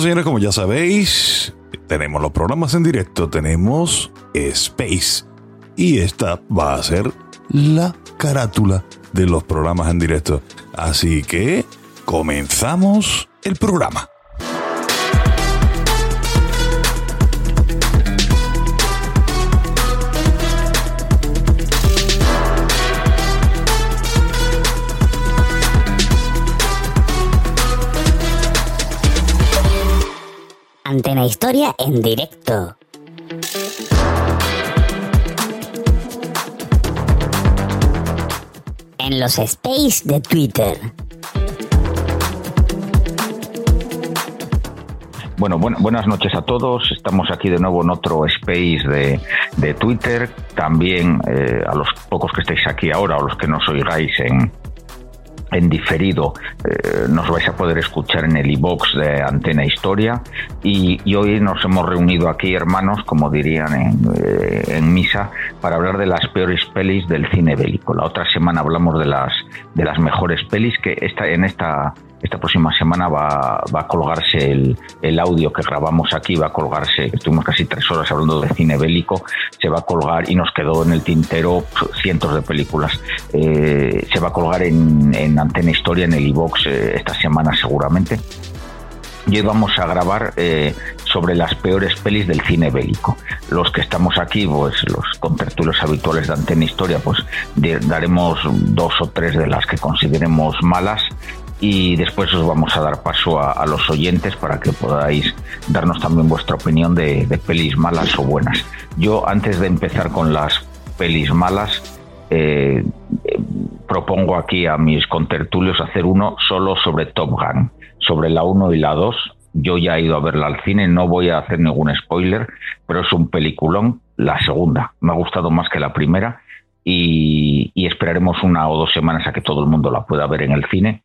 Señores, como ya sabéis, tenemos los programas en directo, tenemos Space. Y esta va a ser la carátula de los programas en directo. Así que comenzamos el programa. Antena Historia en directo. En los space de Twitter. Bueno, buenas noches a todos. Estamos aquí de nuevo en otro space de, de Twitter. También eh, a los pocos que estáis aquí ahora o los que nos oigáis en, en diferido eh, nos vais a poder escuchar en el iBox de Antena Historia. Y, hoy nos hemos reunido aquí hermanos como dirían en, eh, en, misa para hablar de las peores pelis del cine bélico. La otra semana hablamos de las de las mejores pelis que esta en esta esta próxima semana va, a colgarse el, audio que grabamos aquí, va a colgarse, estuvimos casi tres horas hablando de cine bélico, se va a colgar y nos quedó en el tintero cientos de películas. Eh, se va a colgar en, en Antena Historia, en el iBox eh, esta semana seguramente. Y hoy vamos a grabar eh, sobre las peores pelis del cine bélico. Los que estamos aquí, pues los contertulios habituales de Antena Historia, pues daremos dos o tres de las que consideremos malas y después os vamos a dar paso a, los oyentes para que podáis darnos también vuestra opinión de, pelis malas o buenas. Yo antes de empezar con las pelis malas, eh, propongo aquí a mis contertulios hacer uno solo sobre Top Gun, sobre la 1 y la 2. Yo ya he ido a verla al cine, no voy a hacer ningún spoiler, pero es un peliculón, la segunda. Me ha gustado más que la primera y esperaremos una o dos semanas a que todo el mundo la pueda ver en el cine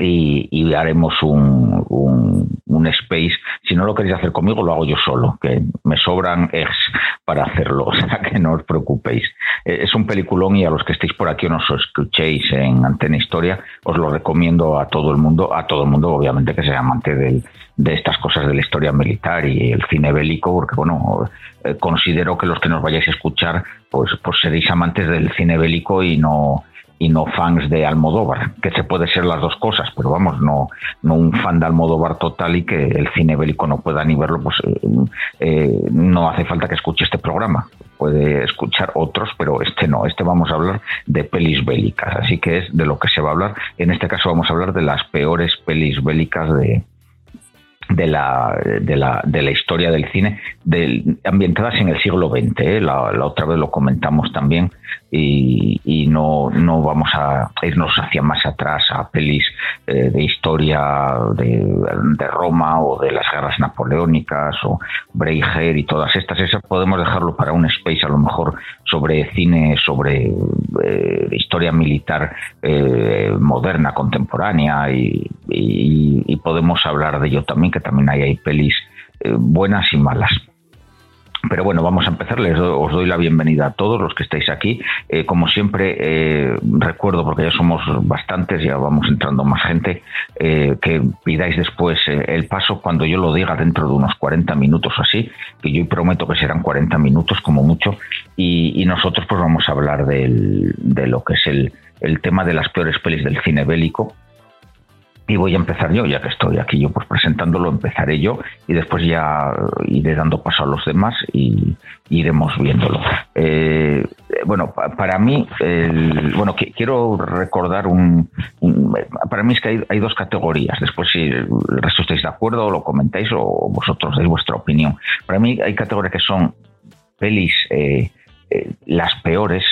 y, y, haremos un, un, un, space. Si no lo queréis hacer conmigo, lo hago yo solo, que me sobran ex para hacerlo, o sea que no os preocupéis. Es un peliculón y a los que estéis por aquí o nos escuchéis en Antena Historia, os lo recomiendo a todo el mundo, a todo el mundo, obviamente que sea amante del, de estas cosas de la historia militar y el cine bélico, porque bueno, eh, considero que los que nos vayáis a escuchar, pues, pues seréis amantes del cine bélico y no y no fans de Almodóvar, que se puede ser las dos cosas, pero vamos, no, no un fan de Almodóvar total y que el cine bélico no pueda ni verlo, pues eh, eh, no hace falta que escuche este programa. Puede escuchar otros, pero este no. Este vamos a hablar de pelis bélicas, así que es de lo que se va a hablar. En este caso vamos a hablar de las peores pelis bélicas de, de la, de la, de la historia del cine, del, ambientadas en el siglo XX. ¿eh? La, otra vez lo comentamos también y, no, no vamos a irnos hacia más atrás a pelis eh, de historia de, Roma o de las guerras napoleónicas o Breiger y todas estas. Esas podemos dejarlo para un space a lo mejor sobre cine, sobre eh, historia militar eh, moderna, contemporánea y, podemos hablar de ello también que también hay pelis buenas y malas. Pero bueno, vamos a empezar. Les os doy la bienvenida a todos los que estáis aquí. Eh, como siempre, eh, recuerdo, porque ya somos bastantes, ya vamos entrando más gente, eh, que pidáis después el paso cuando yo lo diga dentro de unos 40 minutos o así, que yo prometo que serán 40 minutos como mucho, y, nosotros pues vamos a hablar del, de lo que es el tema de las peores pelis del cine bélico, y voy a empezar yo, ya que estoy aquí yo pues presentándolo, empezaré yo y después ya iré dando paso a los demás y iremos viéndolo. Eh, bueno, para mí, bueno, quiero recordar un, Para mí es que hay, dos categorías. Después, si el resto estáis de acuerdo, lo comentáis o vosotros dais vuestra opinión. Para mí hay categorías que son pelis. Eh, eh, las peores,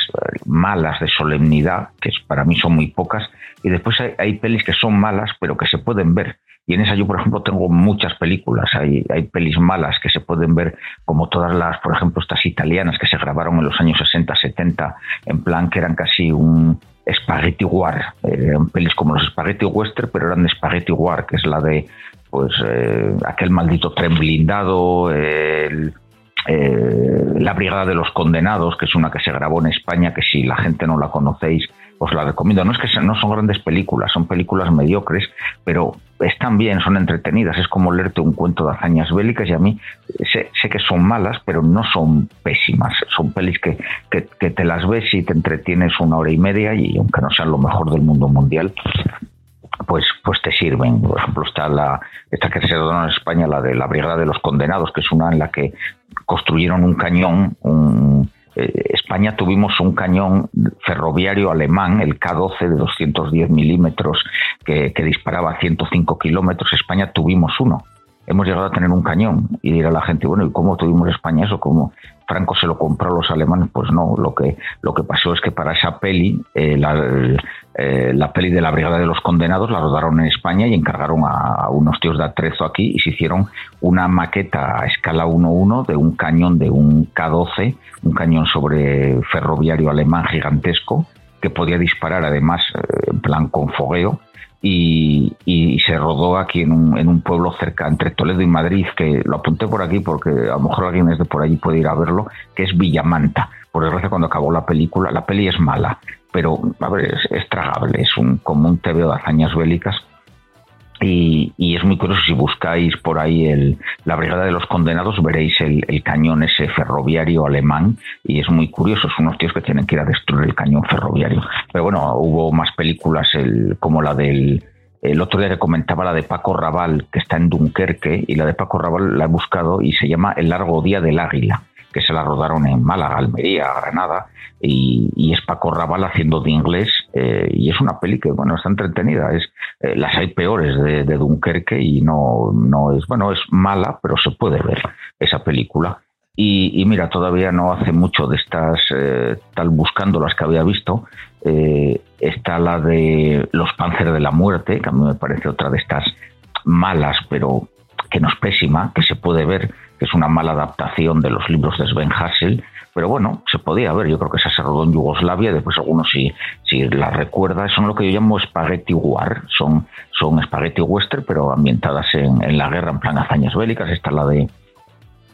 malas de solemnidad, que para mí son muy pocas, y después hay, pelis que son malas, pero que se pueden ver. Y en esa yo, por ejemplo, tengo muchas películas. Hay, hay pelis malas que se pueden ver, como todas las, por ejemplo, estas italianas que se grabaron en los años 60, 70, en plan que eran casi un spaghetti war. Eran pelis como los spaghetti western, pero eran de spaghetti war, que es la de pues eh, aquel maldito tren blindado, el eh, la Brigada de los Condenados, que es una que se grabó en España, que si la gente no la conocéis, os la recomiendo. No es que no son grandes películas, son películas mediocres, pero están bien, son entretenidas. Es como leerte un cuento de hazañas bélicas y a mí sé, que son malas, pero no son pésimas. Son pelis que, que, te las ves y te entretienes una hora y media y aunque no sean lo mejor del mundo mundial, pues, pues te sirven. Por ejemplo, está la, esta que se donó en España, la de la Brigada de los Condenados, que es una en la que construyeron un cañón. Un, eh, España tuvimos un cañón ferroviario alemán, el K-12 de 210 milímetros, que, que disparaba a 105 kilómetros. España tuvimos uno hemos llegado a tener un cañón y dirá la gente, bueno, ¿y cómo tuvimos España eso? ¿Cómo Franco se lo compró a los alemanes? Pues no, lo que, lo que pasó es que para esa peli, eh, eh, la, peli de la Brigada de los Condenados la rodaron en España y encargaron a, unos tíos de atrezo aquí y se hicieron una maqueta a escala 1-1 de un cañón de un K-12, un cañón sobre ferroviario alemán gigantesco que podía disparar además eh, en plan con fogueo y, se rodó aquí en un, en un, pueblo cerca entre Toledo y Madrid, que lo apunté por aquí porque a lo mejor alguien desde por allí puede ir a verlo, que es Villamanta. Por desgracia, cuando acabó la película, la peli es mala, pero a ver, es, tragable, es un, como un tebeo de hazañas bélicas y, es muy curioso, si buscáis por ahí el, la Brigada de los Condenados, veréis el, cañón ese ferroviario alemán y es muy curioso, son unos tíos que tienen que ir a destruir el cañón ferroviario. Pero bueno, hubo más películas el, como la del... El otro día que comentaba la de Paco Raval, que está en Dunkerque, y la de Paco Raval la he buscado y se llama El largo día del águila que se la rodaron en Málaga, Almería, Granada, y, es Paco Raval haciendo de inglés, eh, y es una peli que, bueno, está entretenida, es, eh, las hay peores de, Dunkerque y no, no es, bueno, es mala, pero se puede ver esa película. Y, mira, todavía no hace mucho de estas, eh, tal buscando las que había visto, está la de Los Panzer de la Muerte, que a mí me parece otra de estas malas, pero que no es pésima, que se puede ver, que es una mala adaptación de los libros de Sven Hassel, pero bueno, se podía ver, yo creo que esa se rodó en Yugoslavia, después algunos si, si la recuerda, son lo que yo llamo spaghetti war, son, son spaghetti western, pero ambientadas en, en la guerra, en plan hazañas bélicas, esta la de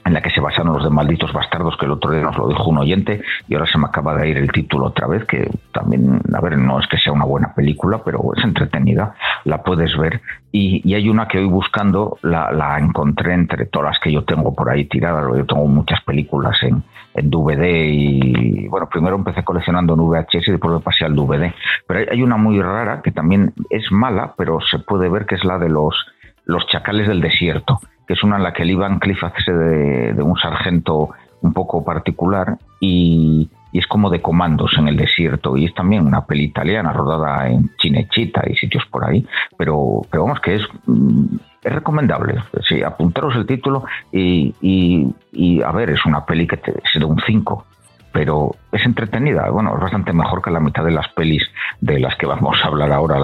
en la que se basaron los de Malditos Bastardos, que el otro día nos lo dijo un oyente, y ahora se me acaba de ir el título otra vez, que también, a ver, no es que sea una buena película, pero es entretenida, la puedes ver. Y, hay una que hoy buscando la, encontré entre todas las que yo tengo por ahí tiradas, yo tengo muchas películas en, en DVD y, bueno, primero empecé coleccionando en VHS y después me pasé al DVD. Pero hay, una muy rara que también es mala, pero se puede ver que es la de los, los chacales del desierto que es una en la que Ivan Cliff hace de, un sargento un poco particular y, es como de comandos en el desierto y es también una peli italiana rodada en Chinechita y sitios por ahí, pero, pero vamos que es, mm, es recomendable, sí, apuntaros el título y, y, a ver, es una peli que te, es de un 5, pero es entretenida. Bueno, es bastante mejor que la mitad de las pelis de las que vamos a hablar ahora.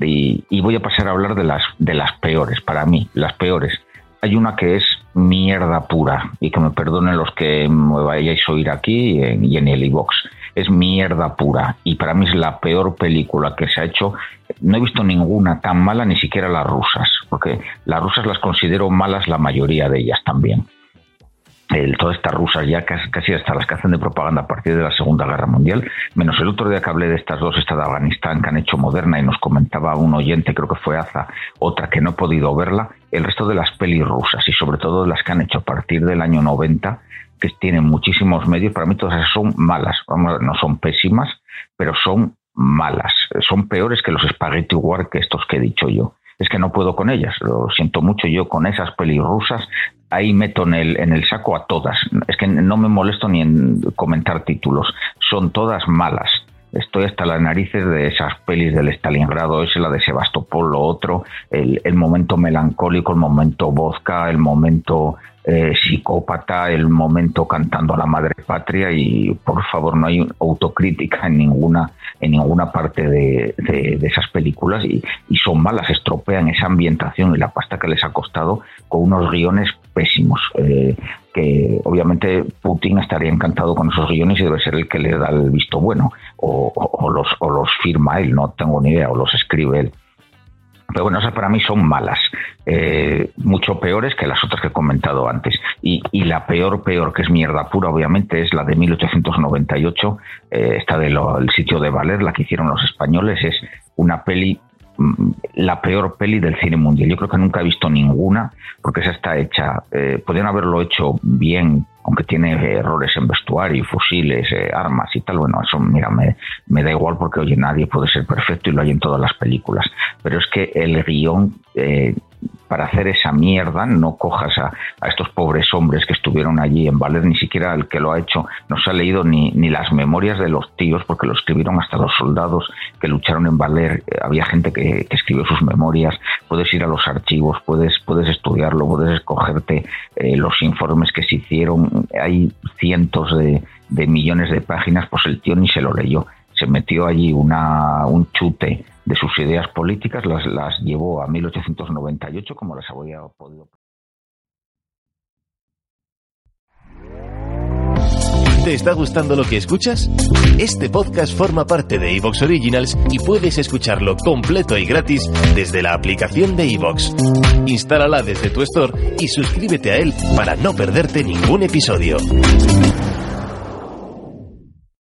y voy a pasar a hablar de las, de las peores, para mí, las peores. Hay una que es mierda pura, y que me perdonen los que me vayáis a oír aquí y en, el iBox. Es mierda pura, y para mí es la peor película que se ha hecho. No he visto ninguna tan mala, ni siquiera las rusas, porque las rusas las considero malas la mayoría de ellas también el, todas estas rusas ya casi, hasta las que hacen de propaganda a partir de la Segunda Guerra Mundial, menos el otro día que hablé de estas dos, esta de Afganistán que han hecho moderna y nos comentaba un oyente, creo que fue Aza, otra que no he podido verla, el resto de las pelis rusas y sobre todo las que han hecho a partir del año 90, que tienen muchísimos medios, para mí todas esas son malas, no son pésimas, pero son malas, son peores que los spaghetti war que estos que he dicho yo es que no puedo con ellas. Lo siento mucho yo con esas pelis rusas. Ahí meto en el, en el saco a todas. Es que no me molesto ni en comentar títulos. son todas malas. Estoy hasta las narices de esas pelis del Stalingrado, ese, la de Sebastopol, lo otro, el, momento melancólico, el momento vodka, el momento eh, psicópata, el momento cantando a la madre patria y por favor no hay autocrítica en ninguna en ninguna parte de, esas películas y, son malas, estropean esa ambientación y la pasta que les ha costado con unos guiones pésimos. Eh, que obviamente Putin estaría encantado con esos guiones y debe ser el que le da el visto bueno o, los, o los firma él, no tengo ni idea, o los escribe él. Pero bueno, esas para mí son malas, eh, mucho peores que las otras que he comentado antes. Y, la peor, peor, que es mierda pura, obviamente, es la de 1898, eh, esta del sitio de Valer, la que hicieron los españoles, es una peli la peor peli del cine mundial. Yo creo que nunca he visto ninguna, porque esa está hecha, eh, podrían haberlo hecho bien aunque tiene errores en vestuario, fusiles, eh, armas y tal, bueno, eso mira, me, da igual porque oye, nadie puede ser perfecto y lo hay en todas las películas, pero es que el guion eh, para hacer esa mierda, no cojas a, estos pobres hombres que estuvieron allí en Valer, ni siquiera el que lo ha hecho no se ha leído ni, ni las memorias de los tíos, porque lo escribieron hasta los soldados que lucharon en Valer, eh, había gente que, escribió sus memorias, puedes ir a los archivos, puedes, puedes estudiarlo, puedes escogerte eh, los informes que se hicieron, hay cientos de, de millones de páginas, pues el tío ni se lo leyó. Se metió allí una, un chute de sus ideas políticas, las, las llevó a 1898 como las había podido. ¿Te está gustando lo que escuchas? Este podcast forma parte de Evox Originals y puedes escucharlo completo y gratis desde la aplicación de Evox. Instálala desde tu store y suscríbete a él para no perderte ningún episodio.